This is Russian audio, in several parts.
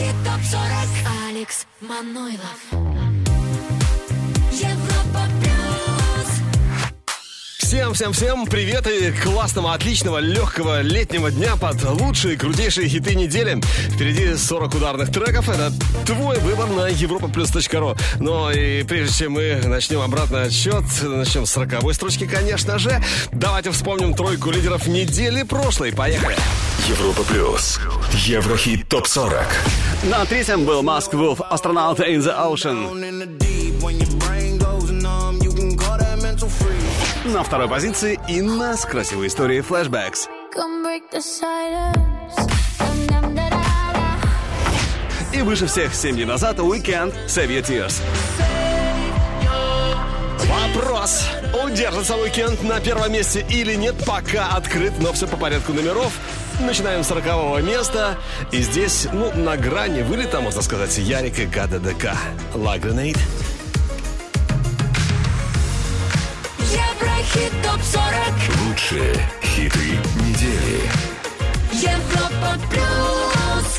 Еврохит ТОП-40 Алекс Манойлов Всем-всем-всем привет и классного, отличного, легкого летнего дня под лучшие, крутейшие хиты недели. Впереди 40 ударных треков. Это твой выбор на europaplus.ru. Но и прежде чем мы начнем обратный отсчет, начнем с 40 строчки, конечно же, давайте вспомним тройку лидеров недели прошлой. Поехали. Европа плюс. Еврохит топ 40. На третьем был Маск Вулф «Astronaut in the Ocean». На второй позиции Инна с красивой историей Dum-dum-da-da-da. И выше всех 7 дней назад «Weekend» «Save Your Tears». Вопрос. Удержится уикенд на первом месте или нет, пока открыт, но все по порядку номеров. Начинаем с 40 места. И здесь, ну, на грани вылета, можно сказать, Ярик и Гада ДК. Еврохит ТОП-40 Лучшие хиты недели. Европа Плюс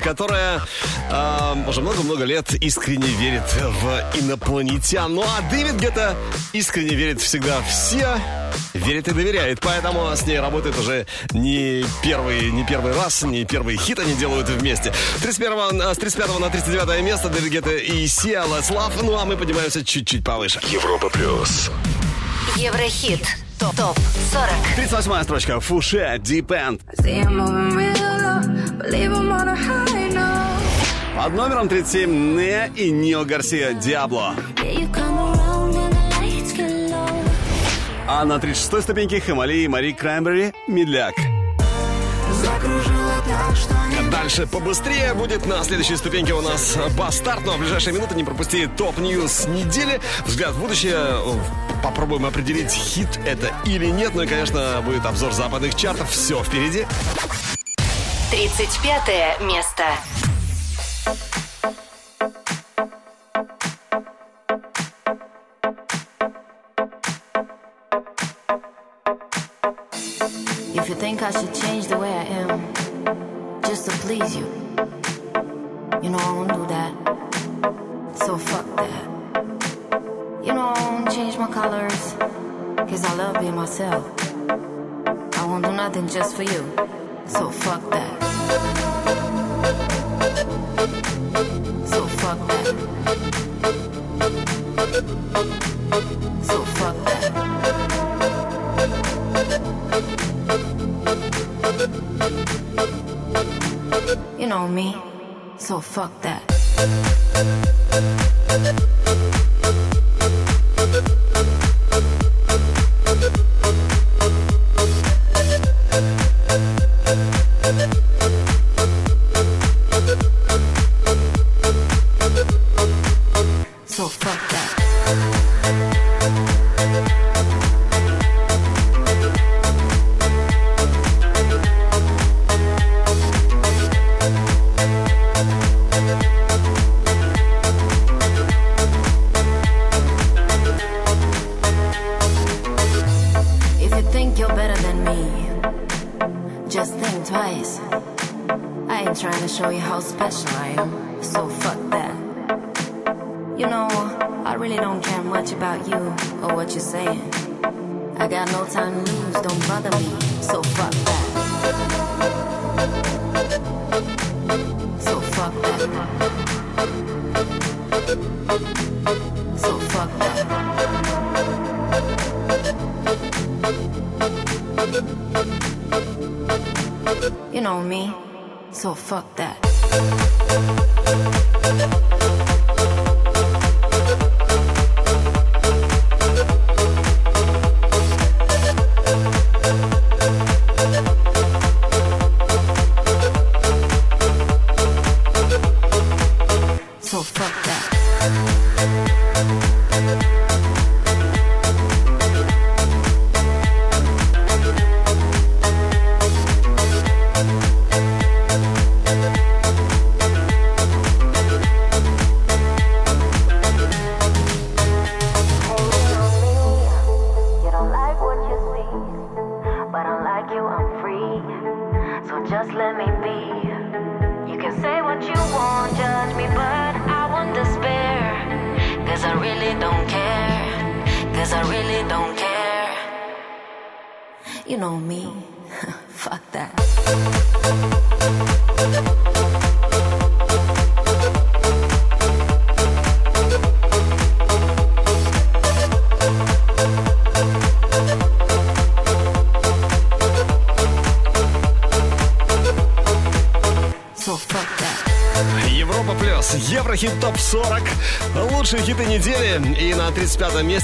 Которая э, уже много-много лет искренне верит в инопланетян. Ну а Дэвид Гетта искренне верит всегда в Сия, верит и доверяет. Поэтому с ней работает уже не первый, не первый раз, не первый хит они делают вместе. 31, с 35 на 39 место Дэвид Гетта и Let's Love. Ну а мы поднимаемся чуть-чуть повыше. Европа плюс. Еврохит. Топ 40. 38 строчка. Фуше, Deep Под номером 37 Не и Нио Гарсия Диабло. А на 36 ступеньке Хамали и Мари Краймбери Медляк. Дальше побыстрее будет на следующей ступеньке у нас Бастарт. Но в ближайшие минуты не пропусти топ-ньюс недели. Взгляд в будущее. Попробуем определить, хит это или нет. Ну и, конечно, будет обзор западных чартов. Все впереди. 35 место. If you think I should change the way I am just to please you, you know I won't do that. So fuck that. You know I won't change my colors, cause I love being myself. I won't do nothing just for you. So fuck that. So fuck that. So fuck that. You know me, so fuck that.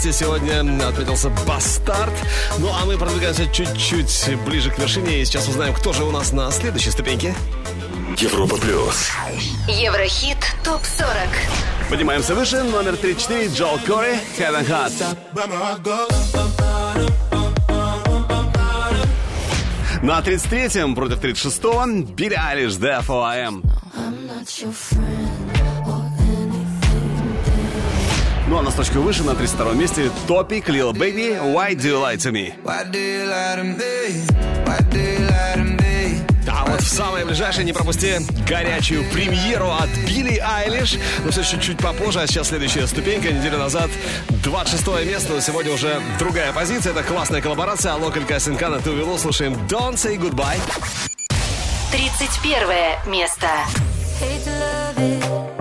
35 месте сегодня отметился Бастард. Ну а мы продвигаемся чуть-чуть ближе к вершине. И сейчас узнаем, кто же у нас на следующей ступеньке. Европа плюс. Еврохит топ 40. Поднимаемся выше. Номер 34. Джол Кори. Heaven Heart. На 33-м против 36-го Билли Айлиш Therefore I Am. строчку выше, на 32 месте Топик, Lil Baby, Why Do You Lie To Me? А вот в самое ближайшее не пропусти горячую премьеру от Билли Айлиш. Ну, все чуть-чуть попозже, а сейчас следующая ступенька. Неделю назад 26 место, но сегодня уже другая позиция. Это классная коллаборация. Локаль Касинкана Тувилу. Слушаем Don't Say Goodbye. 31 место. Hate to love it.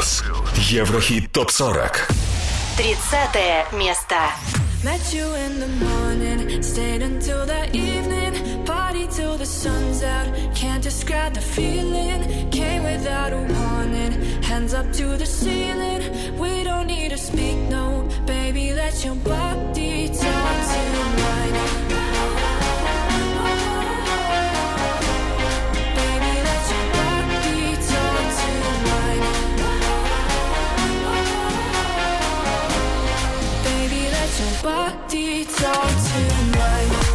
плюс. Еврохит топ-40. 30 место. Met you in the morning, stayed until the evening, party till the sun's out. Can't describe the feeling, came without a warning, hands up to the ceiling. We don't need to speak, no, baby, let your body talk to mine. somebody talk to my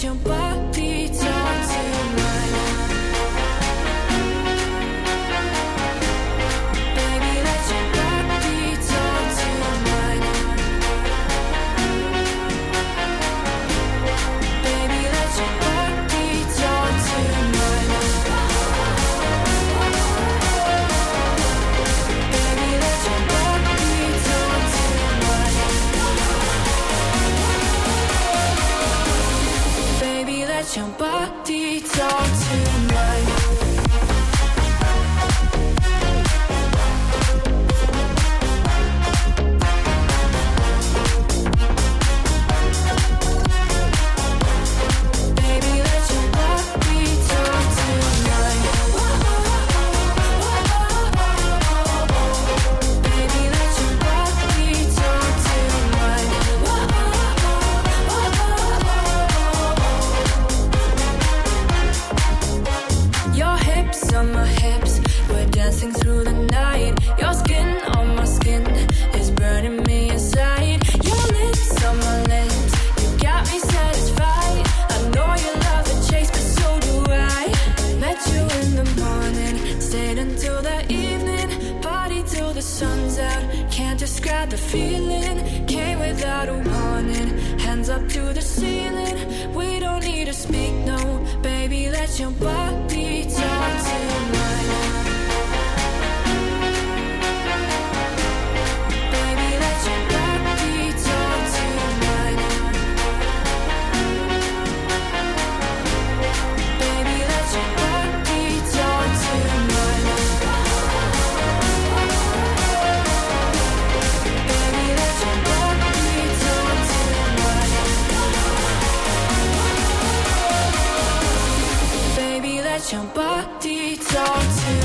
jump 想把地找清。The feeling, came without a warning. Hands up to the ceiling, we don't need to speak, no, baby. Let your body talk to mine. Your body talk to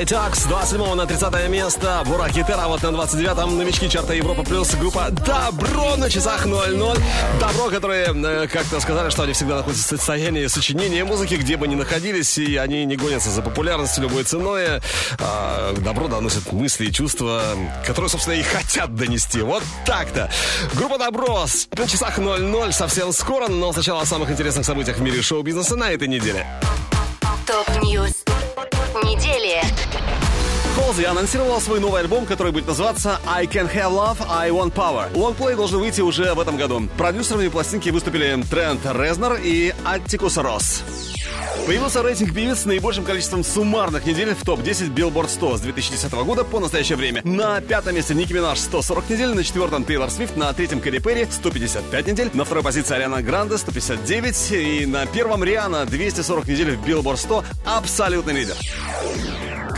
mine. Body Talk с 27 на 30 место. Бурак Хитера, вот на 29-м новички чарта Европа плюс группа Добро на часах 00. Добро, которые э, как-то сказали, что они всегда находятся в состоянии сочинения музыки, где бы ни находились, и они не гонятся за популярностью любой ценой. А, добро доносит мысли и чувства, которые, собственно, и хотят донести. Вот так-то. Группа Добро на часах 00 совсем скоро, но сначала о самых интересных событиях в мире шоу-бизнеса на этой неделе. Top news недели. Halsey анонсировала свой новый альбом, который будет называться I Can Have Love, I Want Power. Лонгплей должен выйти уже в этом году. Продюсерами пластинки выступили Трент Резнер и Аттикус Росс. Появился рейтинг певиц с наибольшим количеством суммарных недель в топ-10 Billboard 100 с 2010 года по настоящее время. На пятом месте Ники Минаж 140 недель, на четвертом Тейлор Свифт, на третьем Кэрри Перри 155 недель, на второй позиции Ариана Гранде 159 и на первом Риана 240 недель в Billboard 100 абсолютный лидер.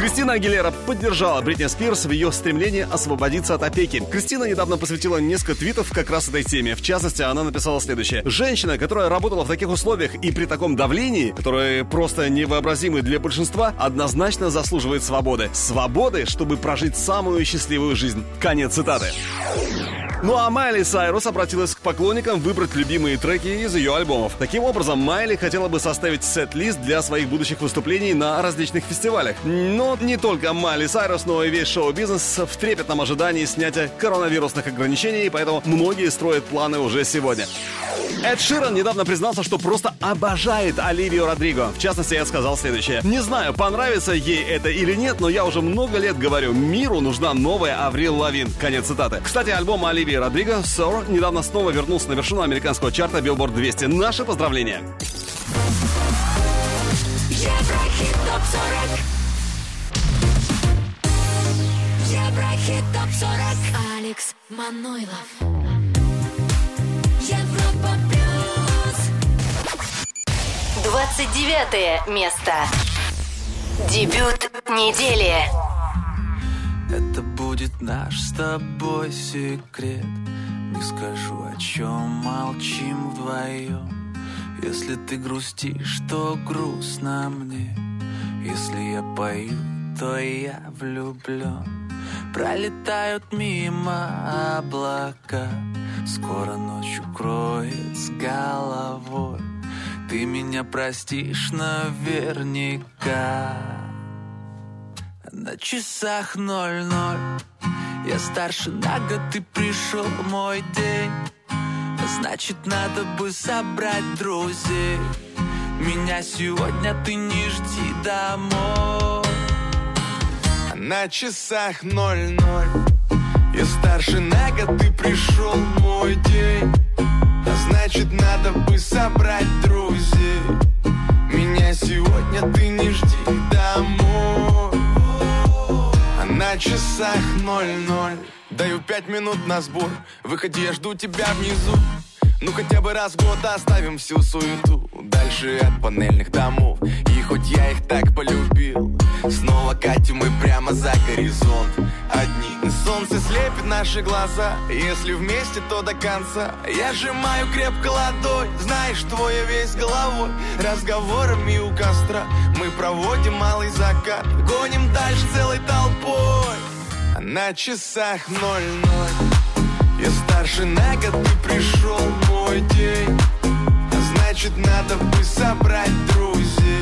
Кристина Агилера поддержала Бритни Спирс в ее стремлении освободиться от опеки. Кристина недавно посвятила несколько твитов как раз этой теме. В частности, она написала следующее. Женщина, которая работала в таких условиях и при таком давлении, которые просто невообразимы для большинства, однозначно заслуживает свободы. Свободы, чтобы прожить самую счастливую жизнь. Конец цитаты. Ну а Майли Сайрус обратилась к поклонникам выбрать любимые треки из ее альбомов. Таким образом, Майли хотела бы составить сет-лист для своих будущих выступлений на различных фестивалях. Но не только Майли Сайрус, но и весь шоу-бизнес в трепетном ожидании снятия коронавирусных ограничений, поэтому многие строят планы уже сегодня. Эд Ширан недавно признался, что просто обожает Оливию Родриго. В частности, я сказал следующее. Не знаю, понравится ей это или нет, но я уже много лет говорю, миру нужна новая Аврил Лавин. Конец цитаты. Кстати, альбом Оливии Родриго «Sour» недавно снова вернулся на вершину американского чарта Billboard 200. Наши поздравления! Еврохит ТОП-40 Еврохит ТОП-40 Алекс Манойлов Европа Плюс 29 место. Дебют недели. Будет наш с тобой секрет. Не скажу, о чем молчим вдвоем. Если ты грустишь, то грустно мне. Если я пою, то я влюблен Пролетают мимо облака. Скоро ночь укроет с головой. Ты меня простишь наверняка На часах ноль-ноль. Я старше на год, ты пришел мой день. Значит, надо бы собрать друзей. Меня сегодня ты не жди домой. На часах ноль-ноль. Я старше на год, ты пришел мой день. А значит, надо бы собрать друзей. Меня сегодня ты не жди домой на часах ноль-ноль. Даю пять минут на сбор. Выходи, я жду тебя внизу. Ну хотя бы раз в год оставим всю суету. Дальше от панельных домов И хоть я их так полюбил. Снова катим мы прямо за горизонт. Одни Солнце слепит наши глаза. Если вместе, то до конца. Я сжимаю крепко ладонь. Знаешь, твоя весь головой. Разговорами у костра Мы проводим малый закат. Гоним дальше целой толпой. На часах ноль-ноль. Я старше на год, ты пришел мой день. Значит, надо бы собрать друзей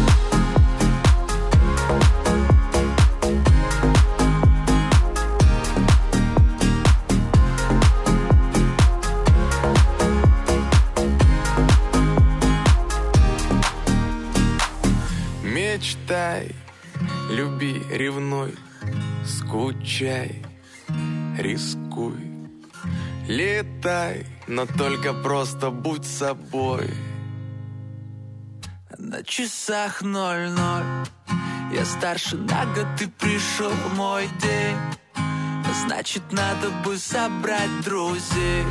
Мечтай, люби, ревнуй, скучай, рискуй. Летай, но только просто будь собой. На часах ноль-ноль. Я старше на год, ты пришел мой день. Значит, надо бы собрать друзей.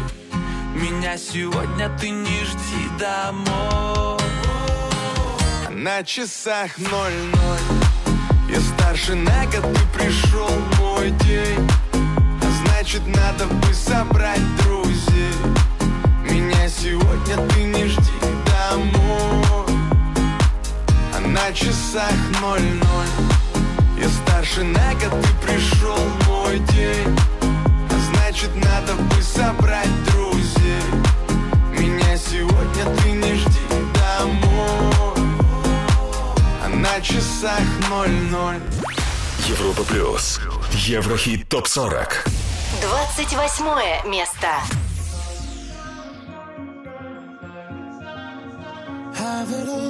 Меня сегодня ты не жди домой На часах ноль-ноль. Я старше на год, ты пришел мой день. А значит, надо бы собрать друзей. Меня сегодня ты не жди домой. А на часах ноль-ноль. Я старше на год, ты пришел мой день. А значит, надо бы собрать друзей. Меня сегодня ты не жди на часах ноль-ноль Европа плюс. Еврохит топ 40. 28 место. Have it all,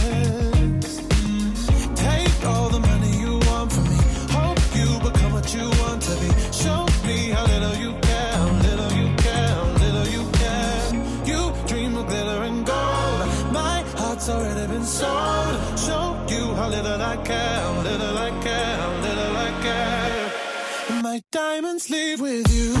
sleep with you.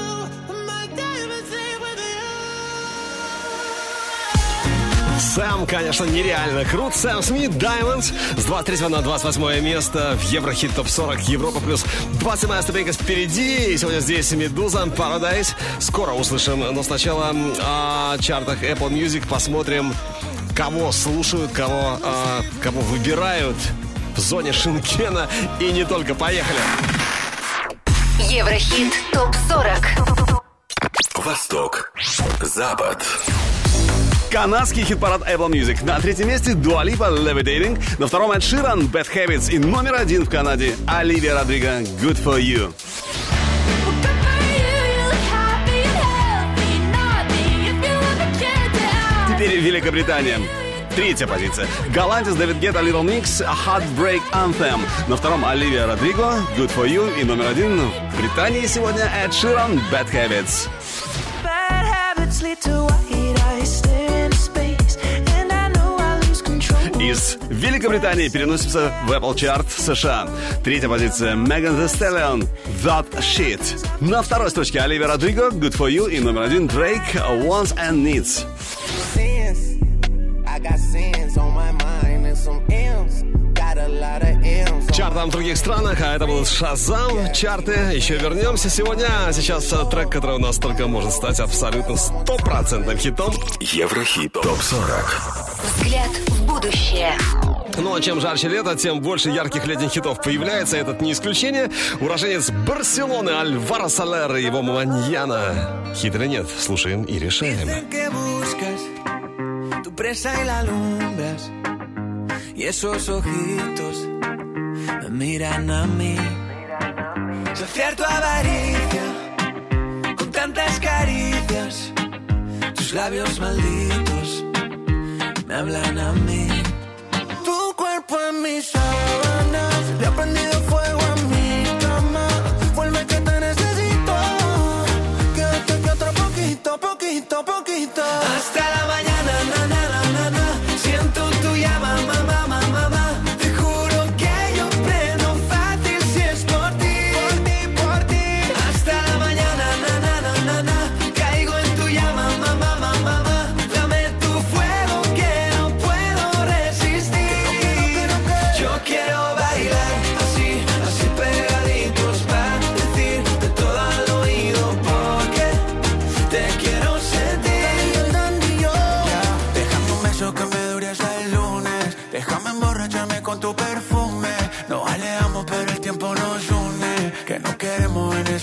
Сэм, конечно, нереально крут. Сэм Смит, Diamonds с 23 на 28 место в Еврохит ТОП 40 Европа плюс 27 ступенька впереди. И сегодня здесь Медуза, Paradise. Скоро услышим, но сначала о чартах Apple Music посмотрим, кого слушают, кого, а, кого выбирают в зоне Шинкена и не только. Поехали! Еврохит ТОП-40 Восток. Запад. Канадский хит-парад Apple Music. На третьем месте Dua Lipa Levitating. На втором Эд Ширан Bad Habits. И номер один в Канаде Оливия Родриго Good For You. Теперь Великобритания. Третья позиция. Голландец Дэвид Гетта Little Mix Heartbreak Anthem. На втором Оливия Родриго Good For You. И номер один в Британии сегодня Эд Ширан Bad Habits. Bad habits lead to Из Великобритании переносится в Apple Chart США. Третья позиция Megan Thee Stallion That Shit. На второй строчке Оливия Родриго Good For You и номер один Drake Wants and Needs. Чартам в других странах, а это был Шазам. Чарты. Еще вернемся сегодня. А сейчас э, трек, который у нас только может стать абсолютно стопроцентным хитом. Еврохит ТОП-40. Взгляд в будущее. Ну а чем жарче лето, тем больше ярких летних хитов появляется. Этот не исключение. Уроженец Барселоны Альваро Солер и его Маньяна. Хитрый нет. Слушаем и решаем. Y esos ojitos me miran a mí. Saciar tu avaricia con tantas caricias. Tus labios malditos me hablan a mí. Tu cuerpo en mis sábanas, le ha prendido fuego a mi cama. Vuelve que te necesito. Que otro poquito, poquito, poquito. Hasta la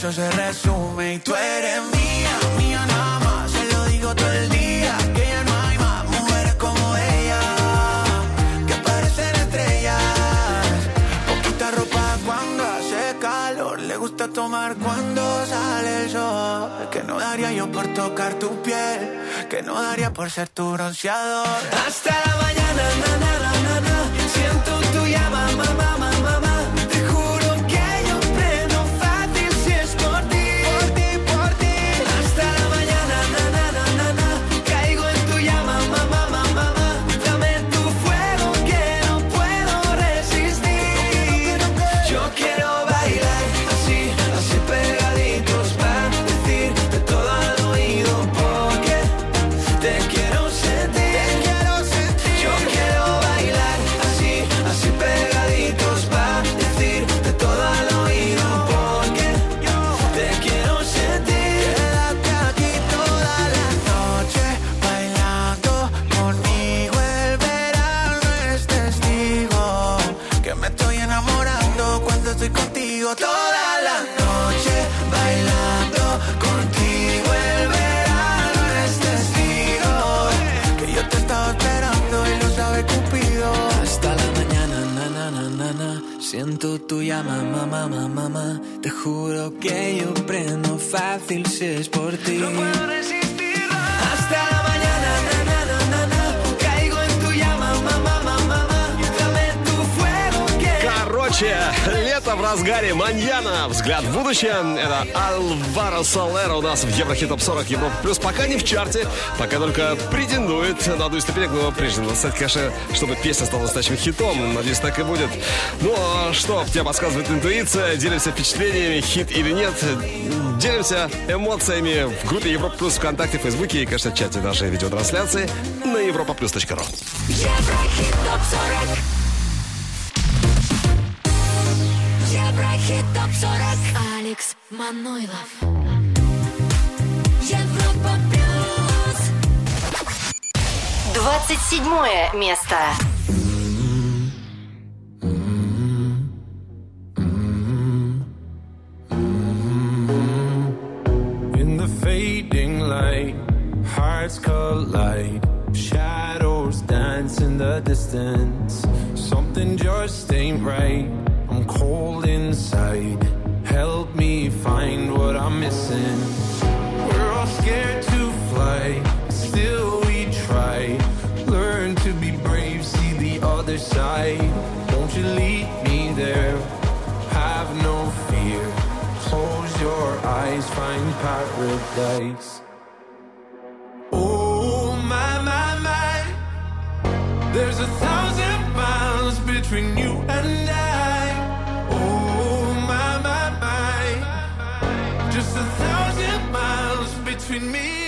eso se resume. Y tú eres mía, mía nada más. Se lo digo todo el día. Que ya no hay más mujeres como ella. Que parecen estrellas. Poquita ropa cuando hace calor. Le gusta tomar cuando sale el sol. Que no daría yo por tocar tu piel. Que no daría por ser tu bronceador. Hasta la mañana, na, na, na. Siento tu llama, mamá, llama, mamá, mamá, mamá. Te juro que yo prendo fácil si es por ti. No puedo resistirlo. Короче, лето в разгаре. Маньяна. Взгляд в будущее. Это Алваро Солера у нас в Еврохит Топ 40 Европа Плюс. Пока не в чарте, пока только претендует на из ступенек. Но прежде надо стать, конечно, чтобы песня стала настоящим хитом. Надеюсь, так и будет. Ну, а что, тебе подсказывает интуиция. Делимся впечатлениями, хит или нет. Делимся эмоциями в группе Европа Плюс ВКонтакте, Фейсбуке и, конечно, в чате нашей видеотрансляции на европаплюс.ру. Еврохит топ 40 Еврохит топ 40 Алекс Манойлов Европа плюс 27 место. In the fading light, hearts collide. Shadows dance in the distance. Something just ain't right. Cold inside. Help me find what I'm missing. We're all scared to fly, still we try. Learn to be brave, see the other side. Won't you lead me there? Have no fear. Close your eyes, find paradise. Oh my my my, there's a thousand miles between you and I. me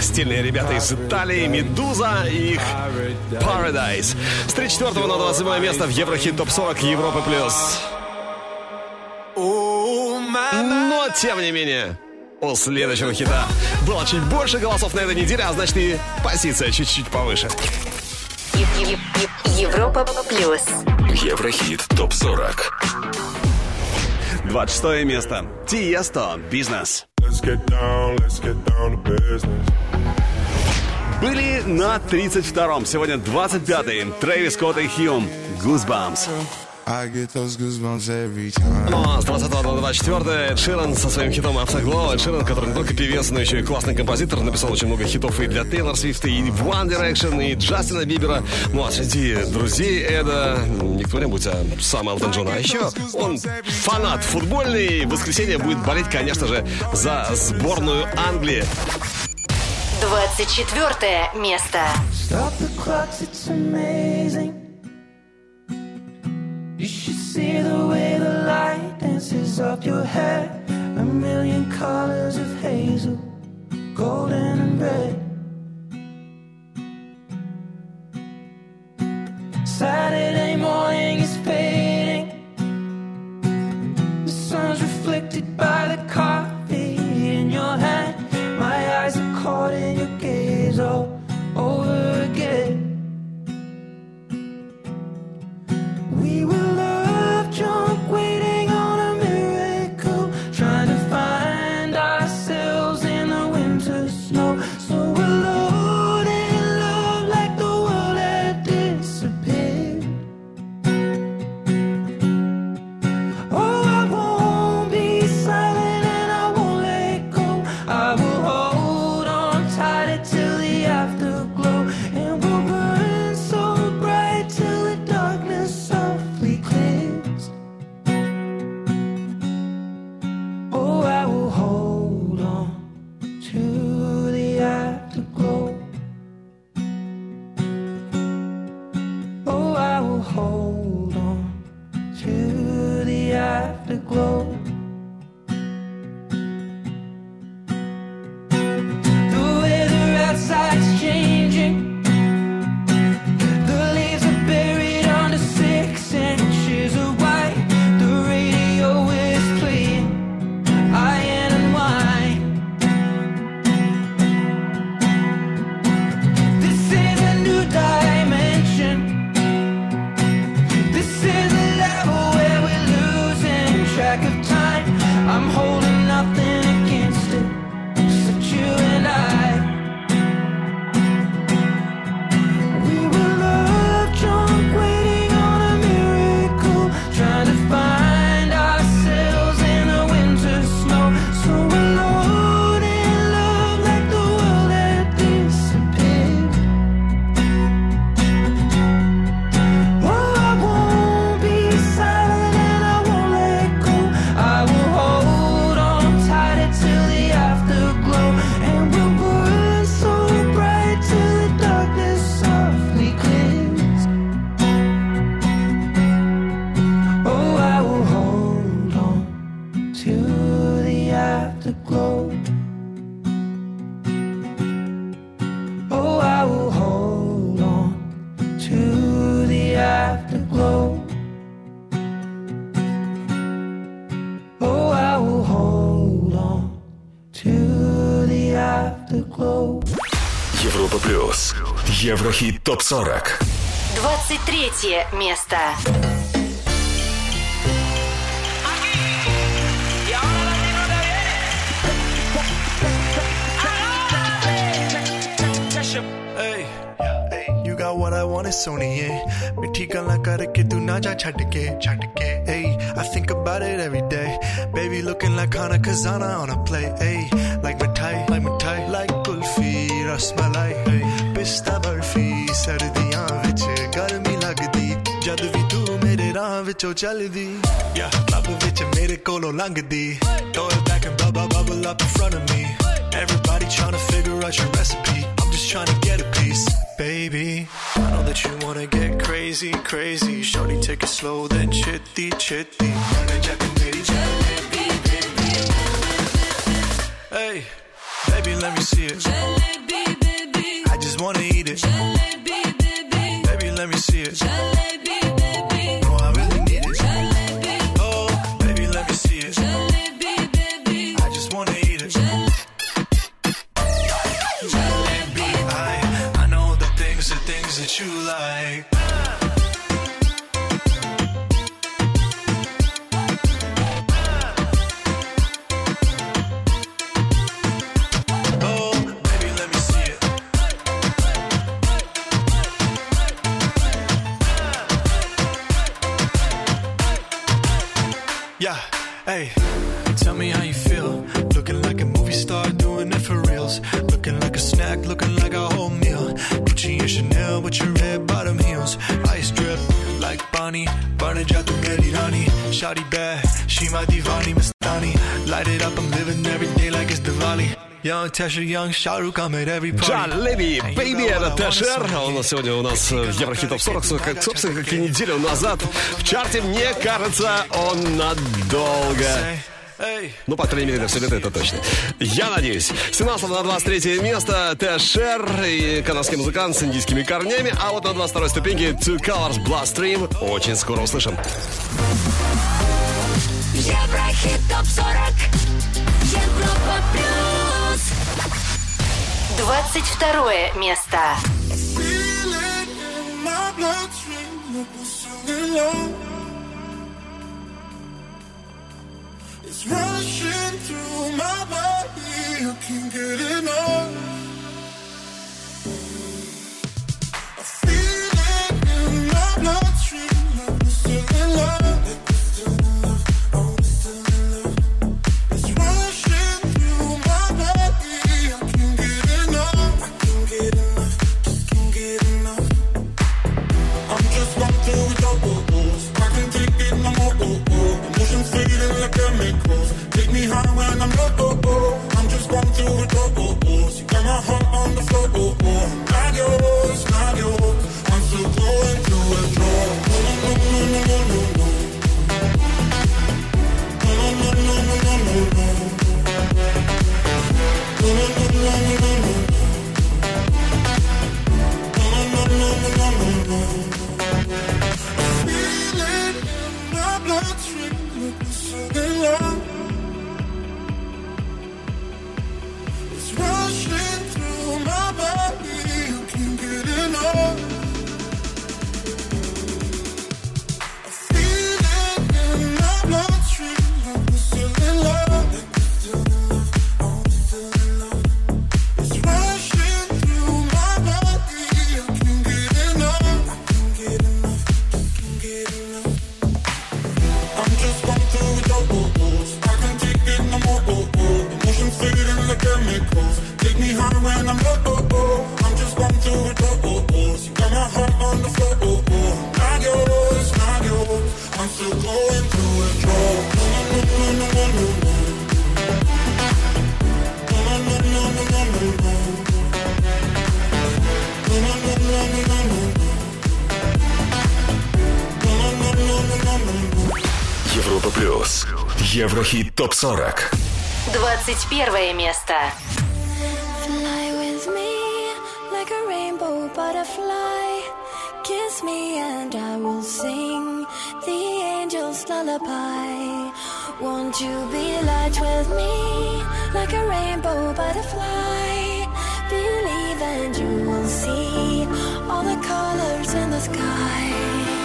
Стильные ребята из Италии, Медуза и их Paradise. С 34 на 27 место в Еврохит Топ 40 Европы Плюс. Но, тем не менее, у следующего хита было чуть больше голосов на этой неделе, а значит и позиция чуть-чуть повыше. Европа плюс. Еврохит ТОП 40 26 место. Тиесто. Бизнес. Были на 32-м. Сегодня 25-й. Трэвис Скотт и Хьюм. Goosebumps. I get those goosebumps every time. Ну а с 20 на 24 Эд Ширан со своим хитом. Эд Ширан, который не только певец, но еще и классный композитор, написал очень много хитов и для Тейлор Свифта, и One Direction, и Джастина Бибера. Ну а среди друзей Эда не кто-нибудь, а сам Элтон Джон. А еще он фанат футбольный. В воскресенье будет болеть, конечно же, за сборную Англии. 24 место. Stop the clocks, it's amazing. You should see the way the light dances up your hair. A million colors of hazel, golden and red. Saturday morning is fading. The sun's ТОП-40 23 место. What I want is Sony. hey. I think about it every day. Baby looking like Hana Kazana on a play hey. Like mithai like mithai like kulfi rasmalai hey. pista barfi ਸਰਦੀਆਂ ਵਿੱਚ ਗਰਮੀ ਲੱਗਦੀ ਜਦ ਵੀ ਤੂੰ ਮੇਰੇ ਰਾਹ ਵਿੱਚੋਂ ਚੱਲਦੀ yeah ਲੱਭ ਵਿੱਚ ਮੇਰੇ ਕੋਲੋਂ ਲੰਘਦੀ throw it back and bubble bubble up in front of me everybody trying to figure out your recipe I'm just trying to get a piece baby I know that you wanna get crazy crazy shorty take it slow then chitty chitty Hey, baby, let me see it. it. Jalebi Baby, это Tesher. Он сегодня у нас в Еврохит Топ 40, как, собственно, как и неделю назад. В чарте, мне кажется, он надолго. Ну, по крайней мере, на все лето это точно. Я надеюсь. 17 на 23 место Tesher и канадский музыкант с индийскими корнями. А вот на 22 ступеньке Twocolors Bloodstream. Очень скоро услышим. Еврохит топ 40 Европа плюс 22 место. It's rushing through my body, I can't get enough. I feel it in my bloodstream, chemicals. Take me high when I'm low. Oh, oh. I'm just one through with the bubbles. You got my heart on the floor. Oh, oh. Not yours, not yours. I'm still going through a no, no, no, no. No, no, no, no, no, no, no, no. No, no, no, no, no, no, 40. 21 место. Fly with me like a rainbow butterfly. Kiss me and I will sing the angel's lullaby. Won't you be light with me like a rainbow butterfly? Believe believe and you will see all the colors in the sky.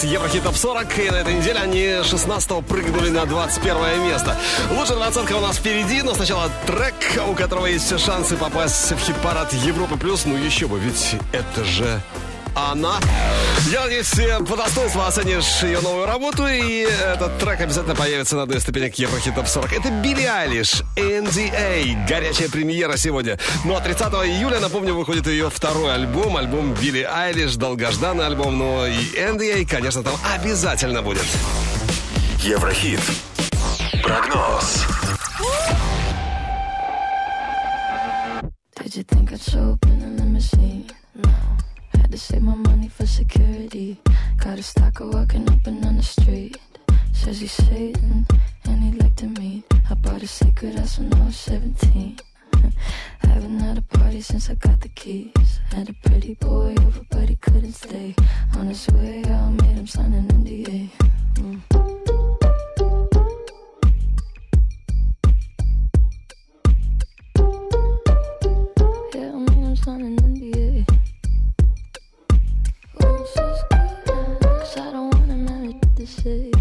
Плюс Еврохит Топ 40. И на этой неделе они 16 прыгнули на 21 место. Лучшая двадцатка у нас впереди, но сначала трек, у которого есть все шансы попасть в хит-парад Европы плюс. Ну еще бы, ведь это же она. Я надеюсь, э, по достоинству оценишь ее новую работу, и этот трек обязательно появится на одной ступенек Еврохит Топ 40. Это Билли Айлиш, NDA, горячая премьера сегодня. Ну а 30 июля, напомню, выходит ее второй альбом, альбом Билли Айлиш, долгожданный альбом, но и NDA, конечно, там обязательно будет. Еврохит. Прогноз. Did you think I'd show up in a limousine? No. To save my money for security. Got a stalker walking up and down the street. Says he's Satan and he'd like to meet. I bought a secret house when I was 17. Haven't had a party since I got the keys. Had a pretty boy over, but he couldn't stay. On his way out, made him sign an NDA. Mm. places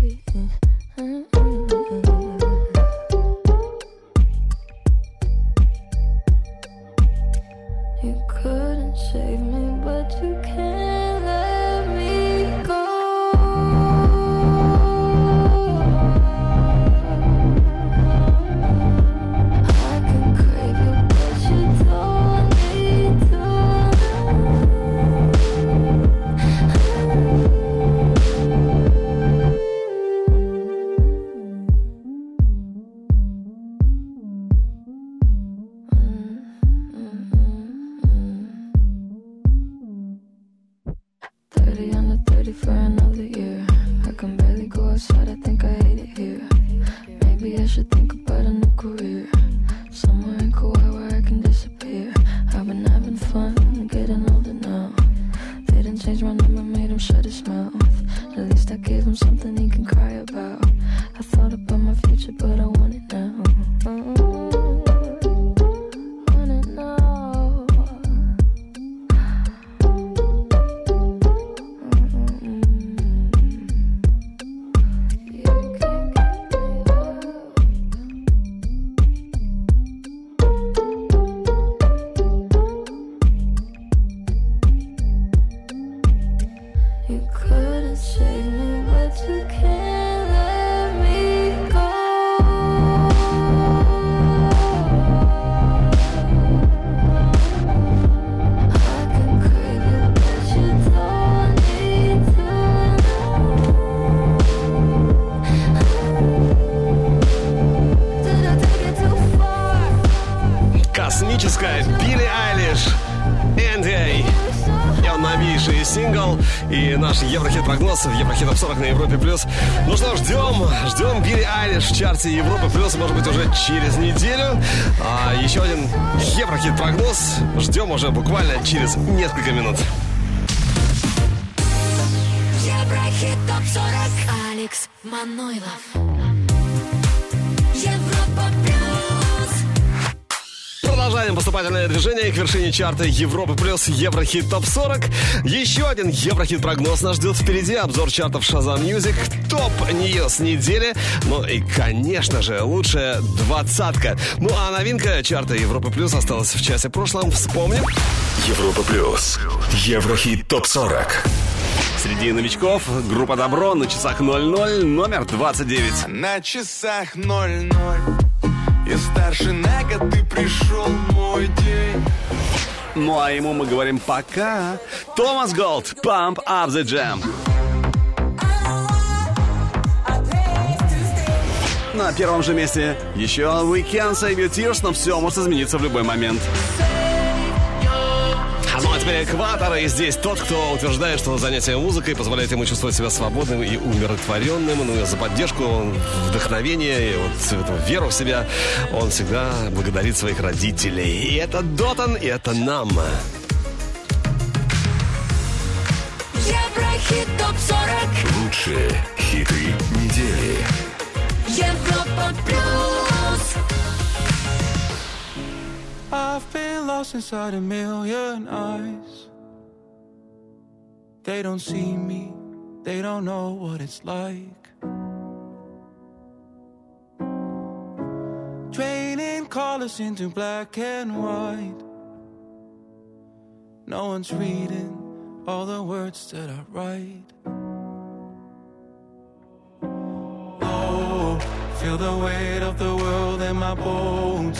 сингл и наш Еврохит-прогноз в Еврохит Топ 40 на Европе+. плюс. Ну что, ждем, ждем Билли Айлиш в чарте Европы+, плюс, может быть, уже через неделю. А еще один Еврохит-прогноз ждем уже буквально через несколько минут. Еврохит топ 40 Алекс Манойлов Продолжаем поступательное движение к вершине чарта Европы плюс Еврохит ТОП 40. Еще один Еврохит прогноз нас ждет впереди. Обзор чартов Shazam Music, top news недели. Ну и, конечно же, лучшая двадцатка. Ну а новинка чарта Европы плюс осталась в часе прошлом. Вспомним. Европа плюс. Еврохит топ 40. Среди новичков группа Добро на часах 00, номер 29. На часах 00 Я старше на год, ты пришел мой день Ну а ему мы говорим пока. Томас Голд, Pump Up The Jam. На первом же месте еще We Can Save Your Tears, но все может измениться в любой момент. Теперь экватор, и здесь тот, кто утверждает, что занятие музыкой позволяет ему чувствовать себя свободным и умиротворенным. Ну и за поддержку, вдохновение и вот эту веру в себя он всегда благодарит своих родителей. И это Дотан, и это нам. Еврохит топ 40 Лучшие хиты недели. Европа плюс I've been lost inside a million eyes. They don't see me, they don't know what it's like. Draining colors into black and white. No one's reading all the words that I write. Oh, feel the weight of the world in my bones.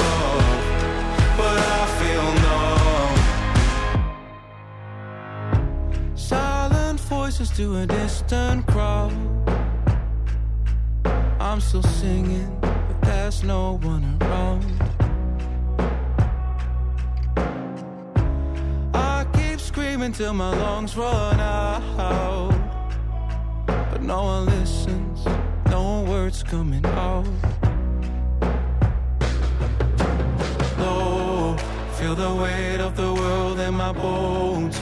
Voices to a distant crowd. I'm still singing, but there's no one around. I keep screaming till my lungs run out. But no one listens, no words coming out. Low, feel the weight of the world in my bones.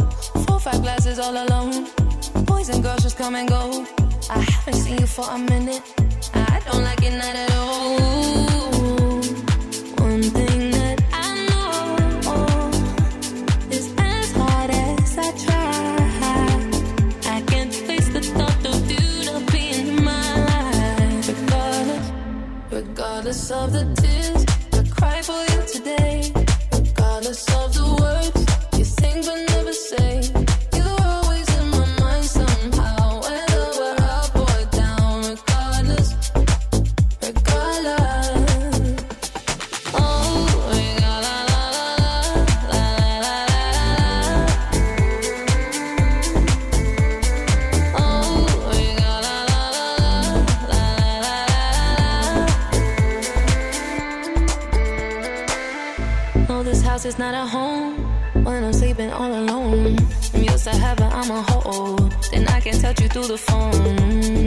Five glasses all alone. Boys and girls just come and go. I haven't seen you for a minute. I don't like it not at all. One thing that I know is as hard as I try, I can't face the thought of you not being in my life. Regardless, of the tears I cry for you today, regardless of the words you think but the phone.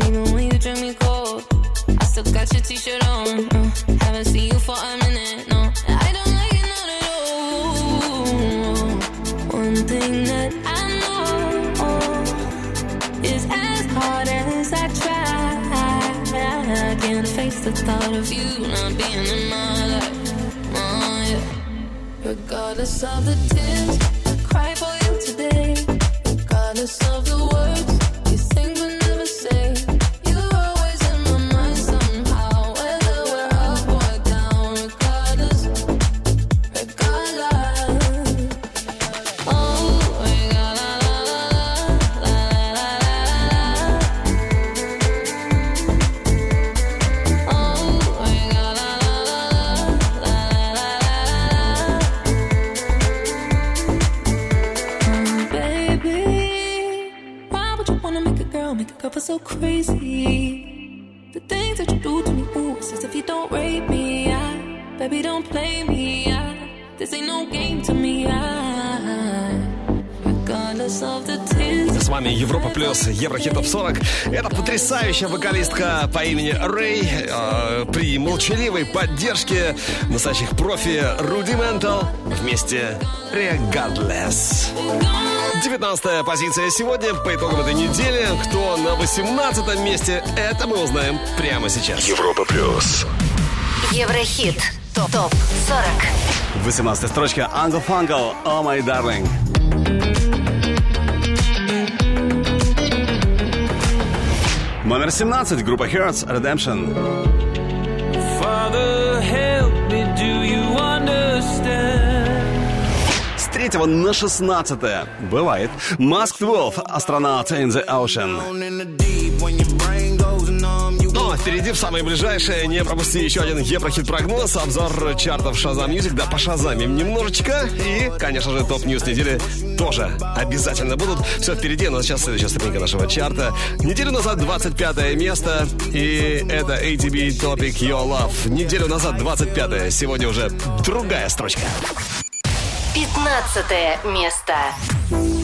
Even when you drink me cold, I still got your t shirt on. Uh, haven't seen you for a minute, no. I don't like it not at all. One thing that I know is as hard as I try. I can't face the thought of you not being in my life. Oh, yeah. Regardless of the tears потрясающая вокалистка по имени Рэй э, при молчаливой поддержке настоящих профи Rudimental вместе Regardless. 19 позиция сегодня по итогам этой недели. Кто на 18 месте, это мы узнаем прямо сейчас. Европа Плюс. Еврохит. Топ 40. 18 строчка Uncle Fungal, Oh My Darling. Номер 17, группа Hertz, Redemption. Father, help me, do you understand? С третьего на 16 бывает. Masked Wolf, Astronaut in the Ocean. Впереди в самое ближайшее не пропусти еще один Еврохит-прогноз, обзор чартов Shazam Music, да пошазамим немножечко, и, конечно же, top news недели тоже обязательно будут. Все впереди, но сейчас следующая ступенька нашего чарта. Неделю назад 25 место, и это ATB Topic Your Love. Неделю назад 25 сегодня уже другая строчка. 15 место.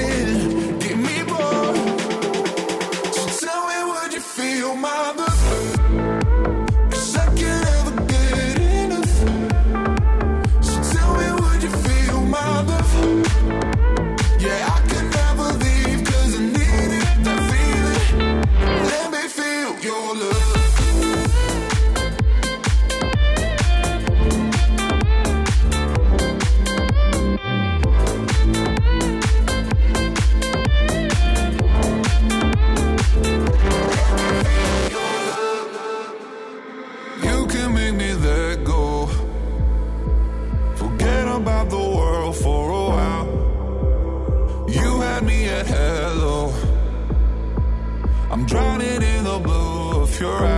you're right.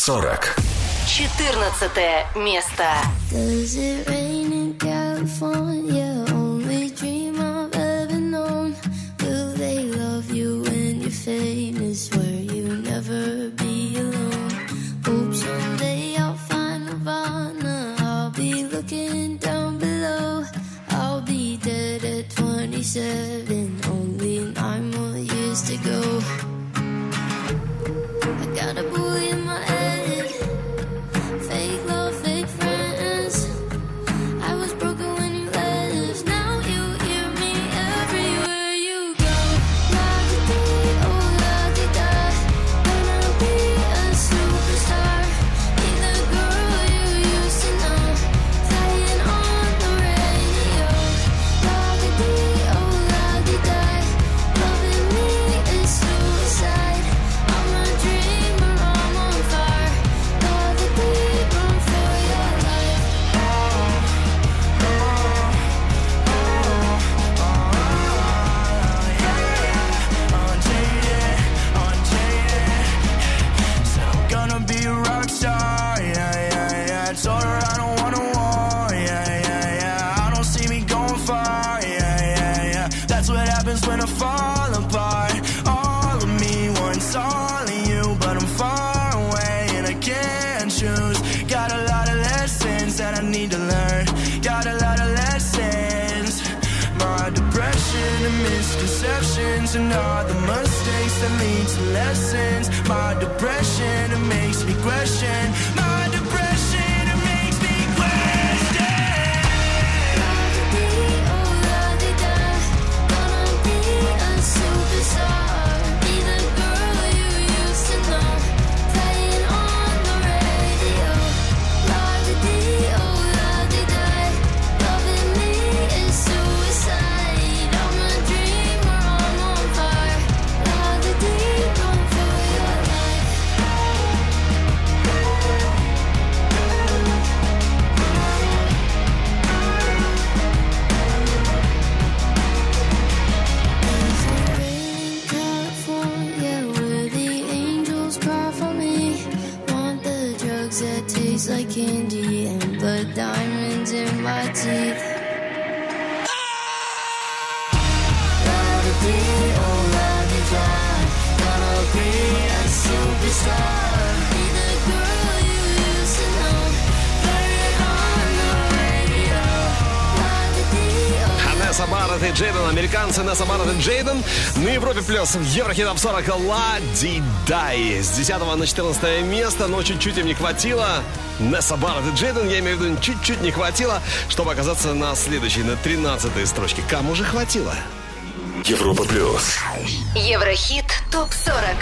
ТОП-40. 14 место. Плюс в Еврохит Топ 40 Лади Дай. С 10 на 14 место, но чуть-чуть им не хватило. Несса Барретт и Джейден, я имею в виду, чуть-чуть не хватило, чтобы оказаться на следующей, на 13 строчке. Кому же хватило? Европа плюс. Еврохит ТОП-40.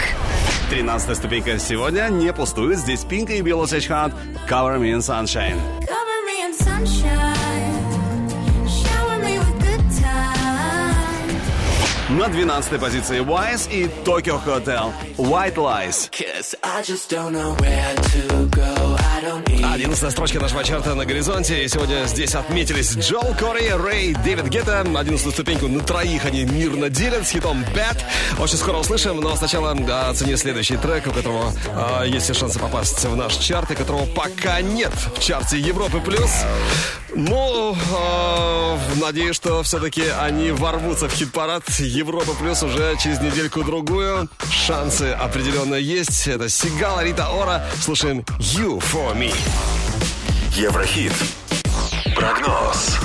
13 ступенька сегодня не пустует. Здесь Пинка и Белый Хант Cover Me in Sunshine. Cover me in sunshine. На 12 позиции Wise и Tokyo Hotel White Lies. I just don't know where to go. I don't need 11 строчка нашего чарта на горизонте. И сегодня здесь отметились Джол Кори, Рэй, Дэвид Гетта. 11 ступеньку на троих они мирно делят с хитом Bad. Очень скоро услышим, но сначала оцени следующий трек, у которого а, есть все шансы попасть в наш чарт, и которого пока нет в чарте Европы+. плюс. Ну, а, надеюсь, что все-таки они ворвутся в хит-парад Европа Плюс уже через недельку-другую. Шансы определенно есть. Это Сигала Рита Ора. Слушаем You For Me. Еврохит. Прогноз.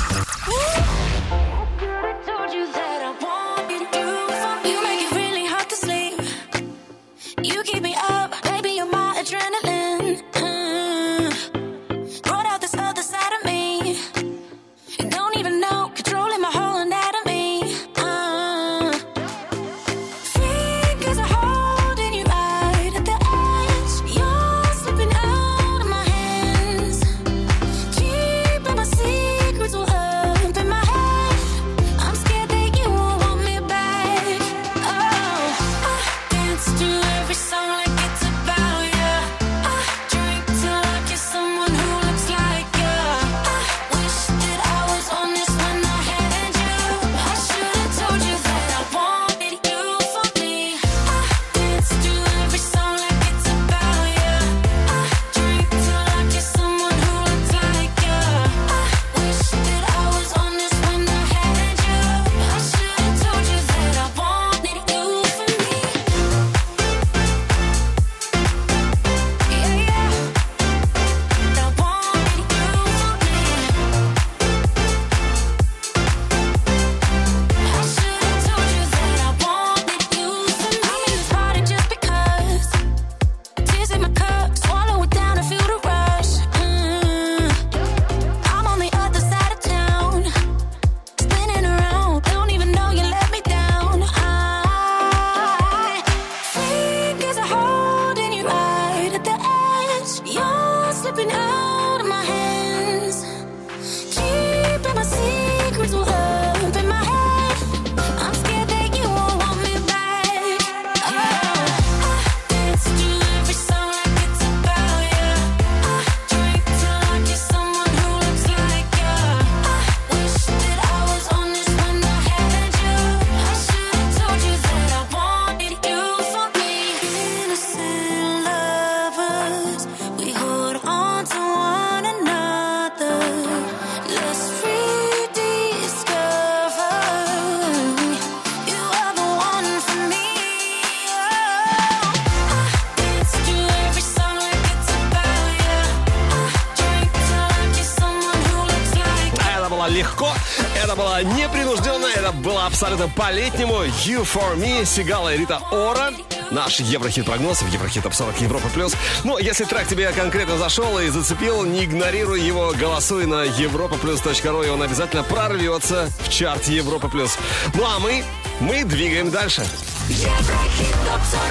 По-летнему. You for me, Сигала и Рита Ора. Наш Еврохит-прогноз в Еврохит Топ 40 Европа Плюс. Ну, если трек тебе конкретно зашел и зацепил, не игнорируй его, голосуй на europaplus.ru, и он обязательно прорвется в чарт Европа Плюс. Ну, а мы, мы двигаем дальше. Еврохит топ 40.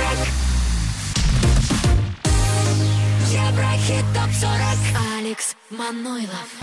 Еврохит топ 40. Алекс Манойлов.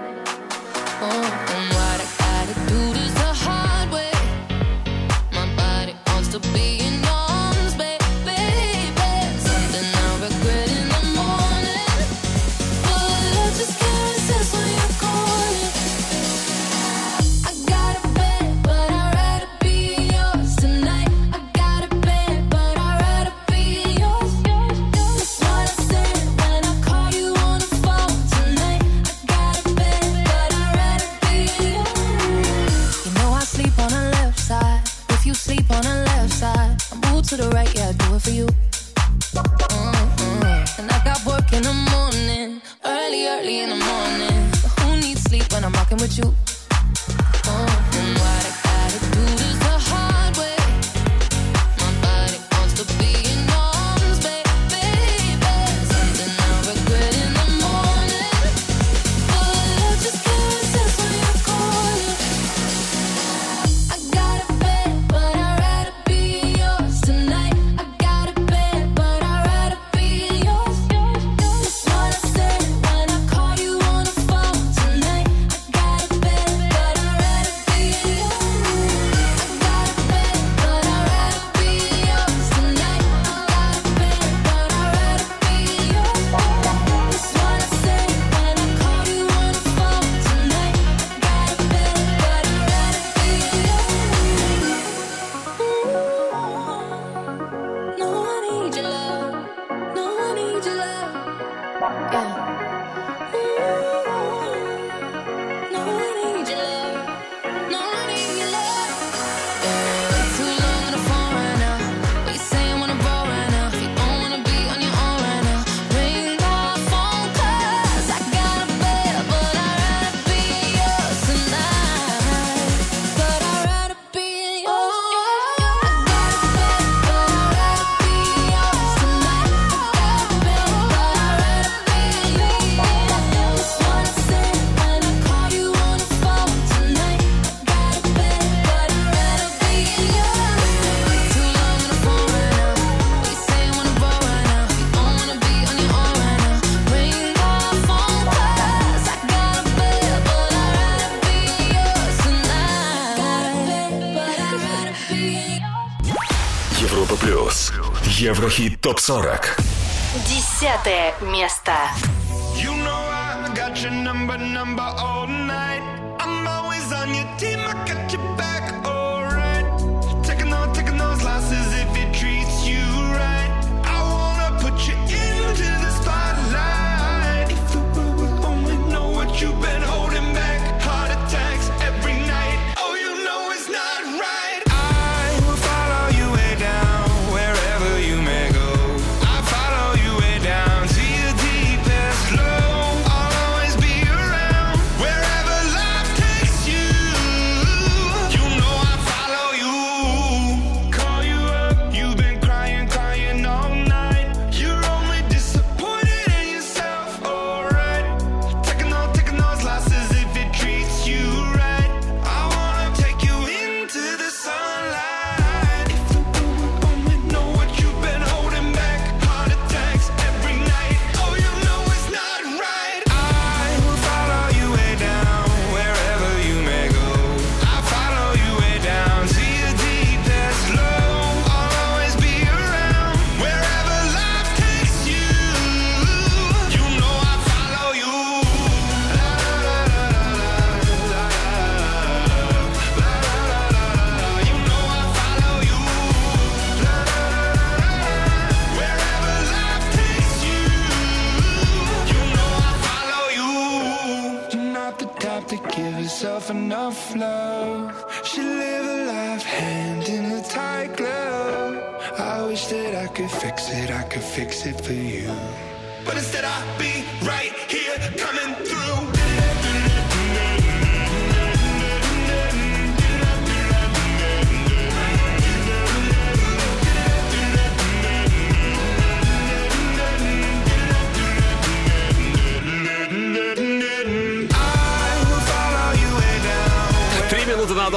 you. Oh, ТОП-40. Десятое место.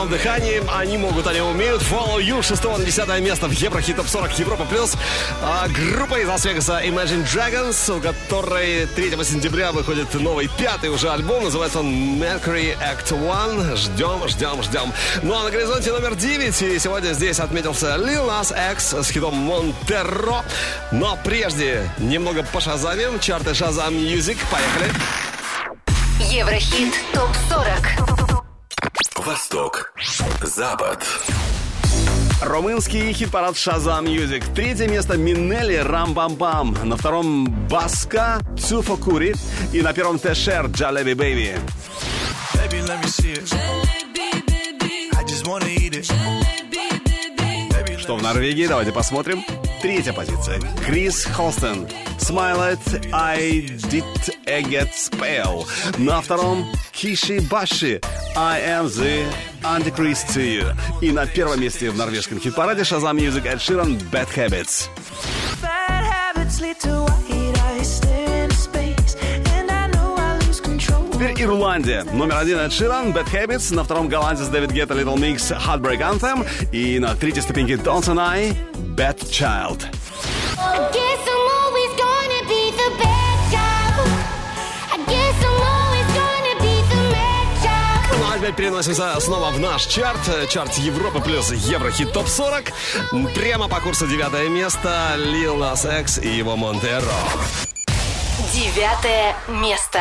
одном дыхании. Они могут, они умеют. Follow You, 6 на 10 место в Еврохит Топ 40 Европа Плюс. А, группа из Лас-Вегаса Imagine Dragons, у которой 3 сентября выходит новый пятый уже альбом. Называется он Mercury Act One. Ждем, ждем, ждем. Ну а на горизонте номер 9. И сегодня здесь отметился Lil Nas X с хитом Монтеро. Но прежде немного по шазамим Чарты Шазам Music. Поехали. Еврохит Топ 40 Восток. Запад. Румынский хит-парад Shazam Music. Третье место Минелли Рам-Бам-Бам. На втором Баска Цуфокури. И на первом Тешер Джалеби Бэйби. Что в Норвегии? Давайте посмотрим. Третья позиция. Крис Холстон. Smile it, I did a get spell. На втором Киши Баши. I am the Antichrist to you. И на первом месте в норвежском хит-параде Shazam Music Ed Sheeran Bad Habits. Bad habits lead to Теперь Ирландия. Номер один Эд Ширан, Bad Habits. На втором голландец Дэвид Гетта, Little Mix, Heartbreak Anthem. И на третьей ступеньке Don't and I, Bad Child. Ну а теперь переносимся снова в наш чарт. Чарт Европа плюс Еврохит ТОП 40. Прямо по курсу девятое место Lil Nas X и его Монтеро. Девятое место.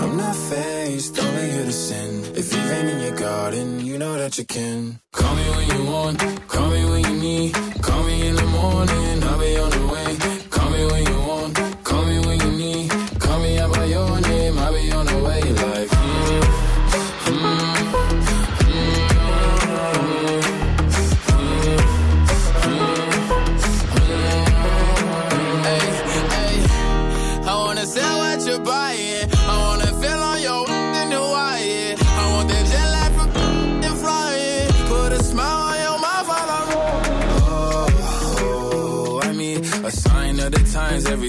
I'm not faced, only here to sin. If you've in your garden, you know that you can. Call me when you want, call me when you need. Call me in the morning,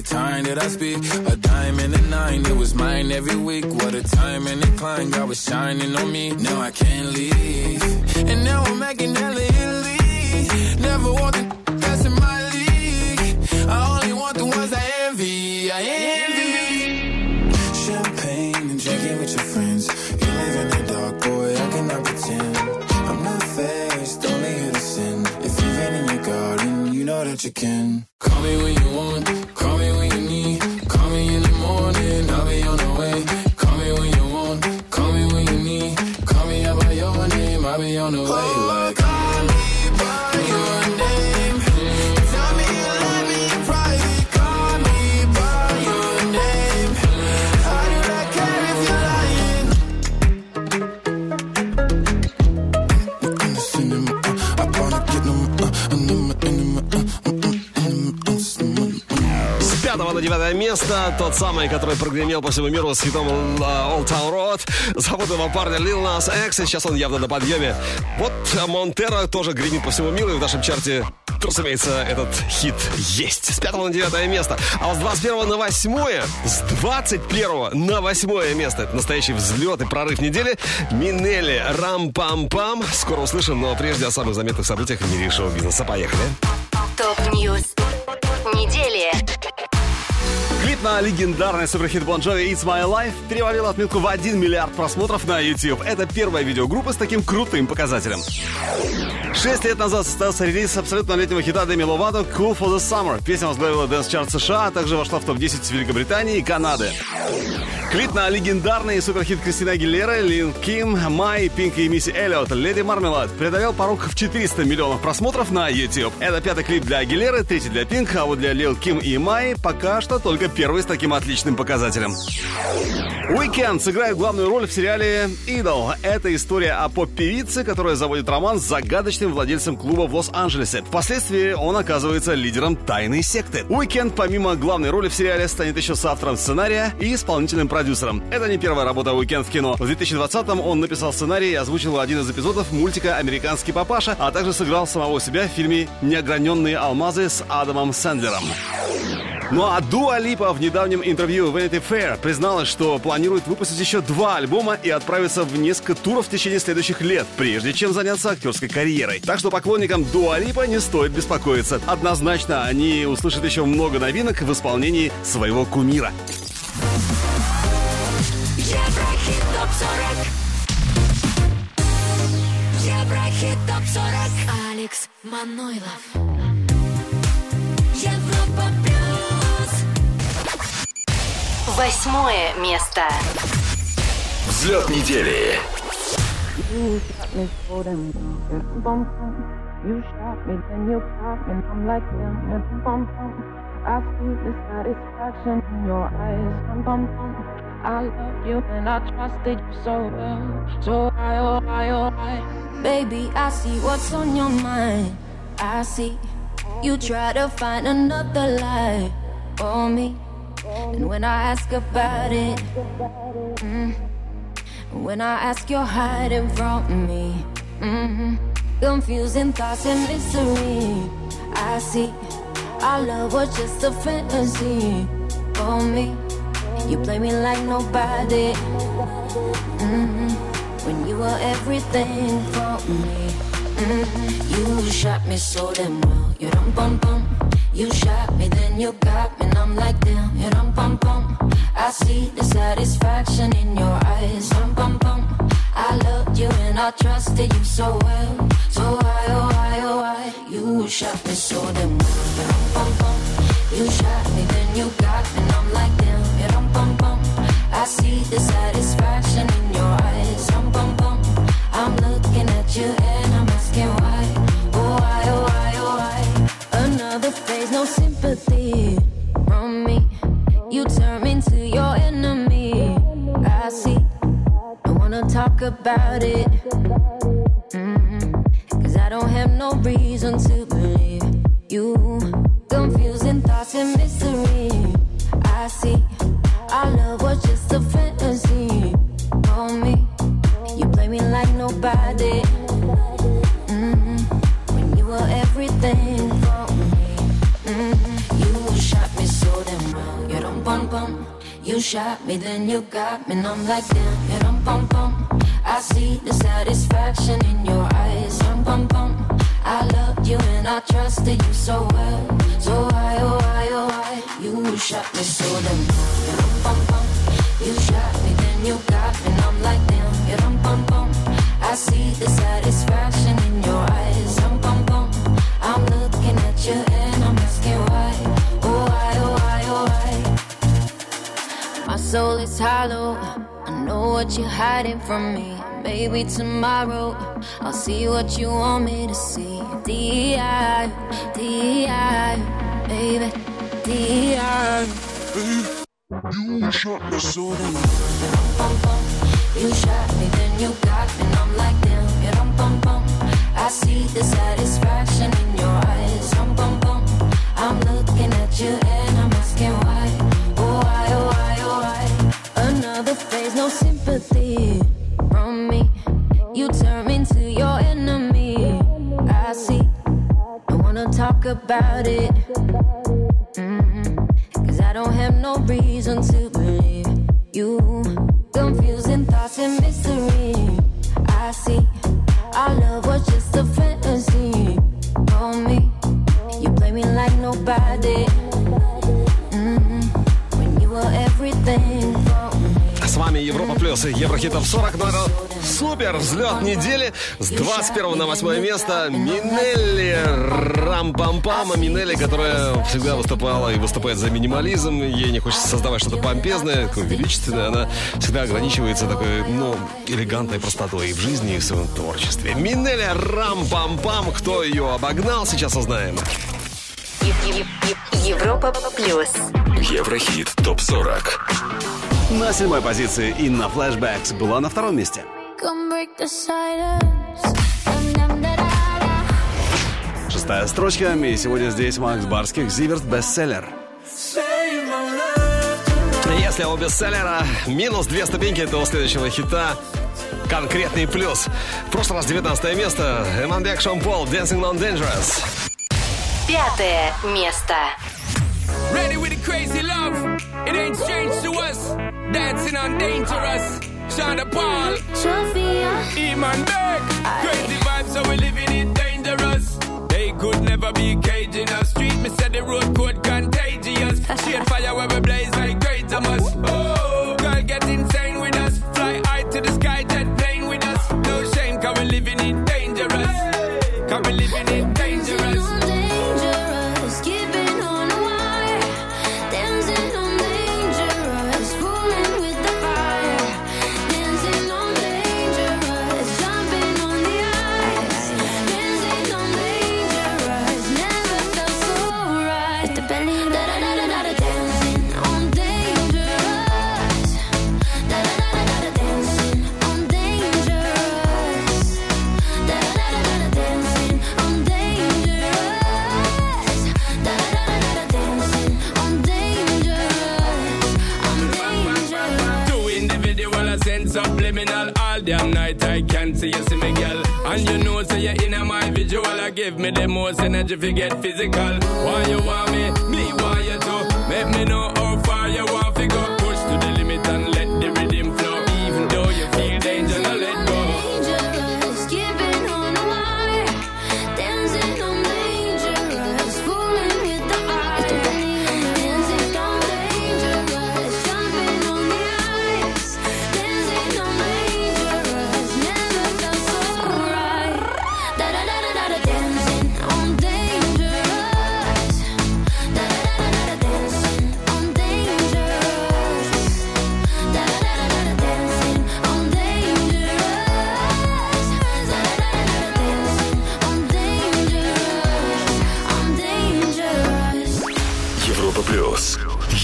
time that I speak. A dime and a nine, it was mine every week. What a time and a climb, God was shining on me. Now I can't leave. And now I'm making hella Italy. Never want the that's in my league. I only want the ones I envy. I envy. Champagne and drinking with your friends. You live in the dark, boy, I cannot pretend. I'm not faced, only here to sin. If you've been in your garden, you know that you can. Call me when you место тот самый, который прогремел по всему миру с хитом э, Old Town Road. Зовут его парня Lil Nas X, и сейчас он явно на подъеме. Вот Монтера тоже гремит по всему миру, и в нашем чарте, разумеется, этот хит есть. С пятого на девятое место. А с 21 на восьмое, с 21 на восьмое место, это настоящий взлет и прорыв недели, Минелли, Рам-Пам-Пам. Скоро услышим, но прежде о самых заметных событиях в мире шоу-бизнеса. Поехали. Top news. Недели. Клип на легендарный суперхит Bon Jovi It's My Life перевалил отметку в 1 миллиард просмотров на YouTube. Это первая видео группы с таким крутым показателем. Шесть лет назад состоялся релиз абсолютно летнего хита Деми Ловато «Cool for the Summer». Песня возглавила dance-чарт США, а также вошла в топ-10 Великобритании и Канады. Клип на легендарный суперхит Кристина Агилера, Лил Ким, Май, Пинк и Мисси Эллиот «Lady Marmalade» преодолел порог в 400 миллионов просмотров на YouTube. Это пятый клип для Агилеры, третий для Пинк, а вот для Лил Ким и Май пока что только первый с таким отличным показателем. Уикенд сыграет главную роль в сериале «Идол». Это история о поп-певице, которая заводит роман с загадочным владельцем клуба в Лос-Анджелесе. Впоследствии он оказывается лидером тайной секты. Уикенд, помимо главной роли в сериале, станет еще соавтором сценария и исполнительным продюсером. Это не первая работа Уикенд в кино. В 2020-м он написал сценарий и озвучил один из эпизодов мультика «Американский папаша», а также сыграл самого себя в фильме «Неограненные алмазы» с Адамом Сэндлером. Ну а Дуа Липа в недавнем интервью Vanity Fair призналась, что планирует выпустить еще два альбома и отправиться в несколько туров в течение следующих лет, прежде чем заняться актерской карьерой. Так что поклонникам Дуа Липа не стоит беспокоиться. Однозначно, они услышат еще много новинок в исполнении своего кумира. Еврохит ТОП-40 Еврохит ТОП-40 Алекс Манойлов Восьмое место. Взлет недели. You shot me so damn. Bum. You shot me, then you caught me, and I'm like damn. Bum, bum. I see the satisfaction in your eyes. Bum, bum, bum. I love you and I trusted you so well. So I, oh, I, oh, I. Baby, I see what's on your mind. I see you try to find another lie for me. And when I ask about it, mm, when I ask, you're hiding from me. hmm Confusing thoughts and mystery. I see our love was just a fantasy for me. You play me like nobody. hmm When you were everything for me. hmm You shot me so damn well. You dum bum bum. You shot me, then you got me, and I'm like damn. You dum bum bum. I see the satisfaction in your eyes. Dum bum bum. I loved you and I trusted you so well. So why, oh why, oh why? You shot me so damn well. Dum bum bum. You shot me, then you got me, and I'm like damn. You dum bum bum. I see the satisfaction in your eyes. Dum bum bum. I'm looking at you and I'm asking why. Phase, no sympathy from me. You turn into your enemy. I see. I wanna talk about it. Mm-hmm. Cause I don't have no reason to believe you. Confusing thoughts and mystery. I see. Our love was just a fantasy for me. You play me like nobody. Bum. You shot me, then you got me, and I'm like damn. Don't bum bum. I see the satisfaction in your eyes. Dum bum bum. I loved you and I trusted you so well. So why, oh why, oh why? You shot me so damn dum bum bum. You shot me, then you got me, and I'm like damn. Dum bum bum. I see the satisfaction in your eyes. Dum bum bum. I'm looking at you soul is hollow. I know what you're hiding from me. Maybe tomorrow I'll see what you want me to see. D.I. D.I. Baby. D.I. You shot me so damn You shot me, then you got me, and I'm like damn, yeah, dum bum bum. I see the satisfaction in your eyes, dum bum bum. I'm looking at you about it. Mhm. Cause I don't have no reason to believe you. Confusing thoughts and mystery. I see. Our love was just a fantasy for me. You play me like nobody. Mhm. When you were everything for me. С вами Европа Плюс и Еврохитов 40. Ну, это супер взлет недели. С 21 на 8 место Минелли Рам-пам-пам. А Минелли, которая всегда выступала и выступает за минимализм. Ей не хочется создавать что-то помпезное, такое величественное. Она всегда ограничивается такой, ну, элегантной простотой и в жизни, и в своем творчестве. Минелли Рам-пам-пам. Кто ее обогнал, сейчас узнаем. Европа плюс. Еврохит ТОП-40. На седьмой позиции Инна Flashbacks была на втором месте. Come break the silence. Шестая строчка, и сегодня здесь Макс Барских, Зиверт, бестселлер. Если у бестселлера минус две ступеньки, то у следующего хита конкретный плюс. В прошлый раз 19 место. Эмандек Шон Пол, Dancing on Dangerous. Пятое место. Ready with the crazy love. It ain't strange to us. Dancing on dangerous. Shonda Paul. Sophia. Uh. Eman Beck. Crazy vibes, so we living it dangerous. They could never be caging us. Street, me said the road code contagious. Straight fire where we blaze like great Thomas. Oh, subliminal all damn night. I can't see you, see me, girl. And you know, say so you're in my visual. I give me the most energy if you get physical. Why you want me? Me, why you do? Make me know how far you want to go.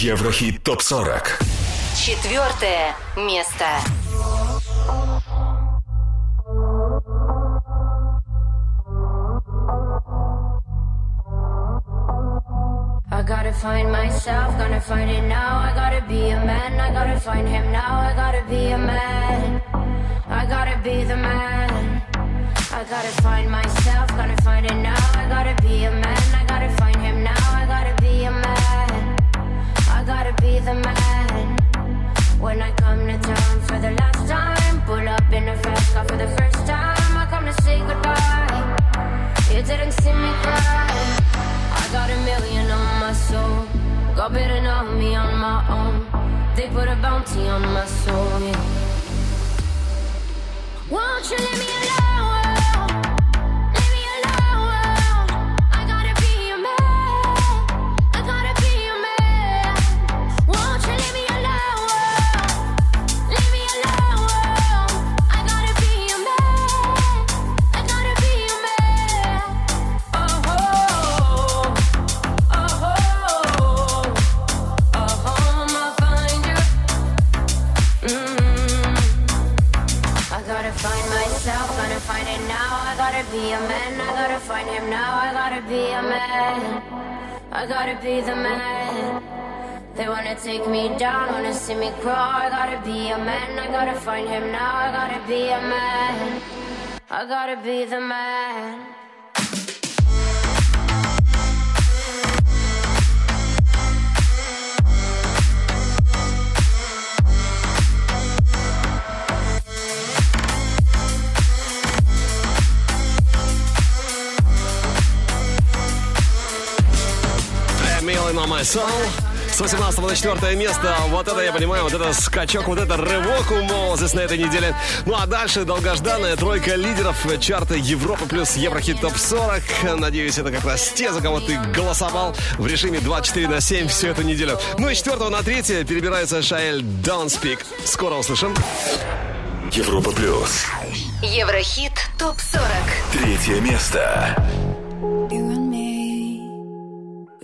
Еврохит топ 40. Четвертое место. I gotta find myself, gonna find it now. I gotta be a man, I gotta find him now. I gotta be a man, I gotta be the man. I gotta find myself, gonna find it now. I gotta be a man, I the man. When I come to town for the last time, pull up in a fast car for the first time. I come to say goodbye. You didn't see me cry. I got a million on my soul. God better know me on my own. They put a bounty on my soul. Yeah. Won't you leave me alone? I gotta be the man. They wanna take me down, wanna see me crawl. I gotta be a man, I gotta find him now. I gotta be a man, I gotta be the man. Милый мама Soul. С 18 на 4 место. Вот это я понимаю, вот это скачок, вот это рывок у Молзес на этой неделе. Ну а дальше долгожданная тройка лидеров чарта Европа плюс Еврохит ТОП 40. Надеюсь, это как раз те, за кого ты голосовал в режиме 24 на 7 всю эту неделю. Ну и с 4 на 3 перебирается Шаэль Don't Speak. Скоро услышим. Европа плюс. Еврохит топ 40. Третье место.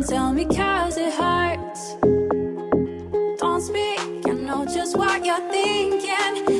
Don't tell me cause it hurts. Don't speak, I know just what you're thinking.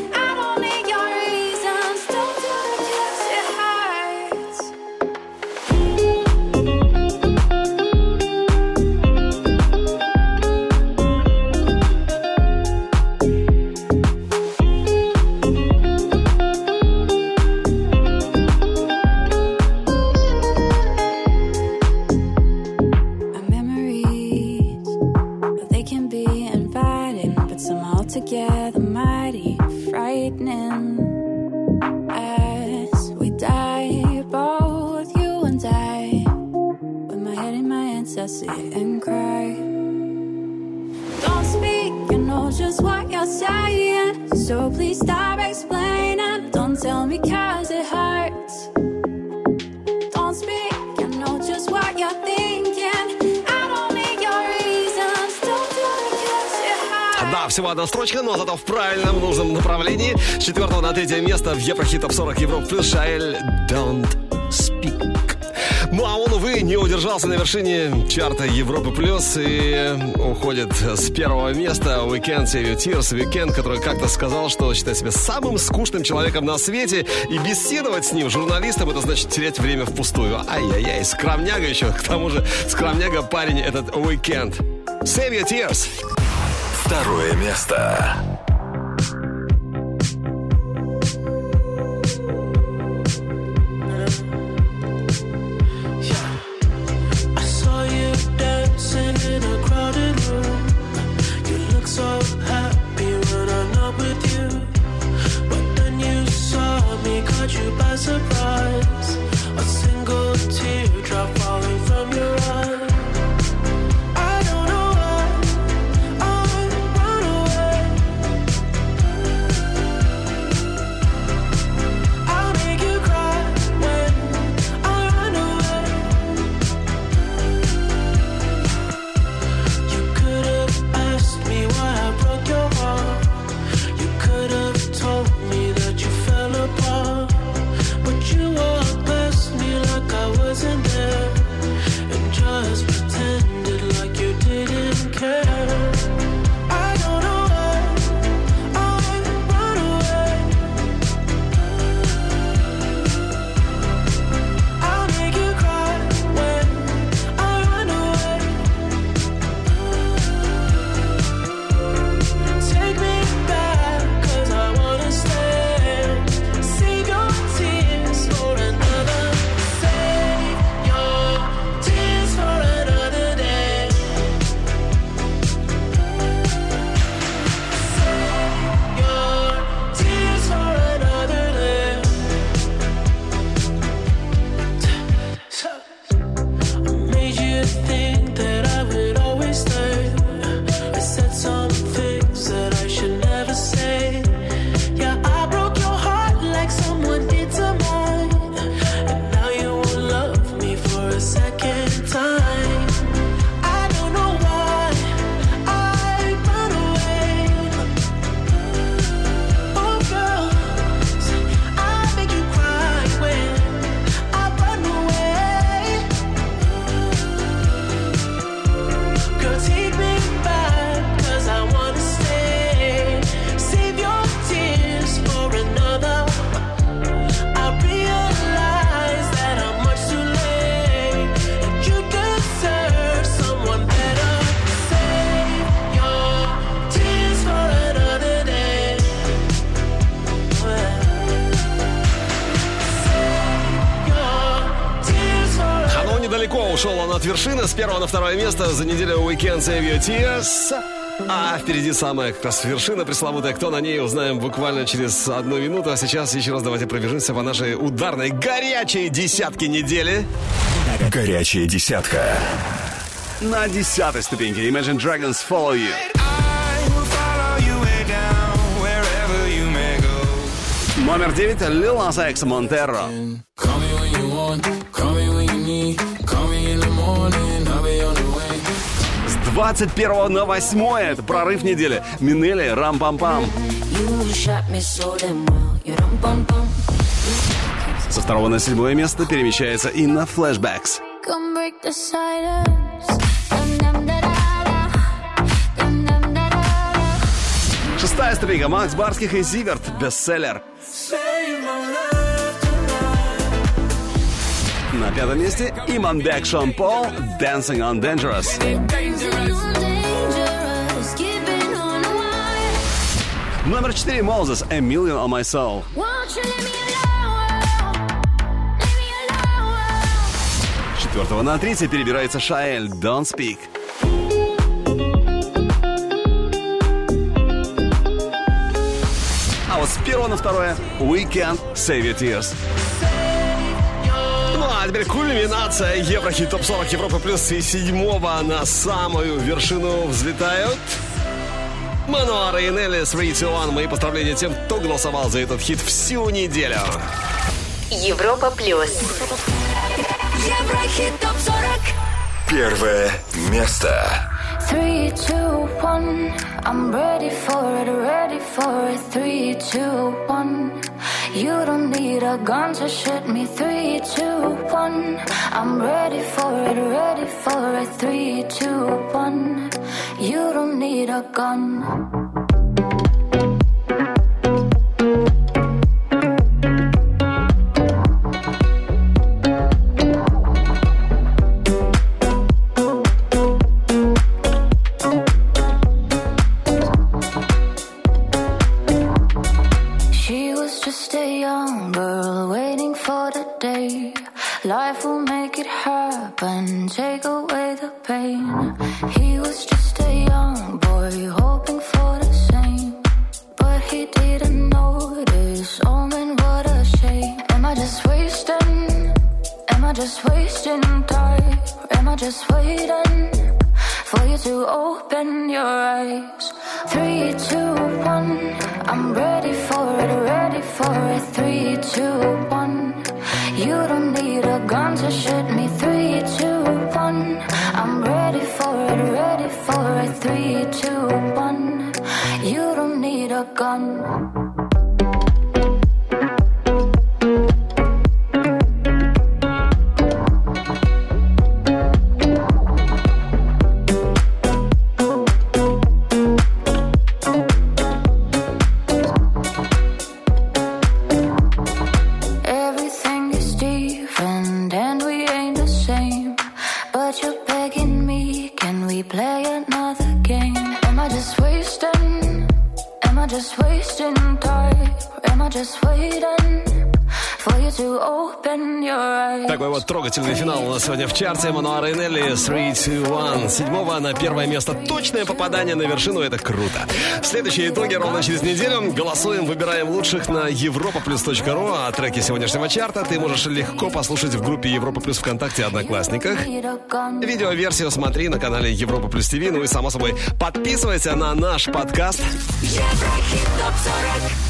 Just what you're saying. So please stop explaining. Don't tell me cause it hurts. Don't speak, I know just what you're thinking. I don't need your reasons. Don't do it cause it hurts. Да, всего одна строчка, но зато в правильном, нужном направлении. С четвертого на третье место в Еврохит Топ 40 Европ плюс Шаэль Don't. Ну а он, увы, не удержался на вершине чарта Европы Плюс и уходит с первого места Weekend Save Your Tears. Weekend, который как-то сказал, что считает себя самым скучным человеком на свете и беседовать с ним, журналистом, это значит терять время впустую. Ай-яй-яй, скромняга еще. К тому же скромняга парень этот Weekend. Save Your Tears. Второе место. Первого на второе место за неделю Weekend Save Your Tears. А впереди самая как раз вершина пресловутая. Кто на ней, узнаем буквально через одну минуту. А сейчас еще раз давайте пробежимся по нашей ударной горячей десятке недели. Горячая десятка. На десятой ступеньке Imagine Dragons Follow You. Номер девять Lil Nas X 21 на 8 это прорыв недели. Минели Рам-Пам-Пам. Со второго на седьмое место перемещается Инна Flashbacks. Da, da, da. Шестая ступенька Макс Барских и Зиверт. Бестселлер. На пятом месте Иманбек Шон Пол Dancing on Dangerous. Номер четыре Moses A Million on My Soul. Четвертого на третье перебирается Шаэль Don't Speak. А вот с первого на второе Weekend Save Your Tears. А теперь кульминация Еврохит Топ 40 Европы Плюс и седьмого на самую вершину взлетают Мануара и Нелли с. Мои поздравления тем, кто голосовал за этот хит всю неделю. Европа плюс. Еврохит топ 40 Первое место. Three, two, one. I'm ready for it, ready for it. Three, two, one. You don't need a gun to shoot me. Three, two, one. I'm ready for it, ready for it. Three, two, one. You don't need a gun. Чарте. Мануа Рейнелли 3, 2, 1. Седьмого на первое место. Точное попадание на вершину. Это круто. Следующие итоги ровно через неделю. Голосуем, выбираем лучших на europaplus.ru. А треки сегодняшнего чарта ты можешь легко послушать в группе Европа Плюс ВКонтакте Одноклассниках. Видеоверсию смотри на канале Европа Плюс ТВ. Ну и, само собой, подписывайся на наш подкаст. Еврохит топ 40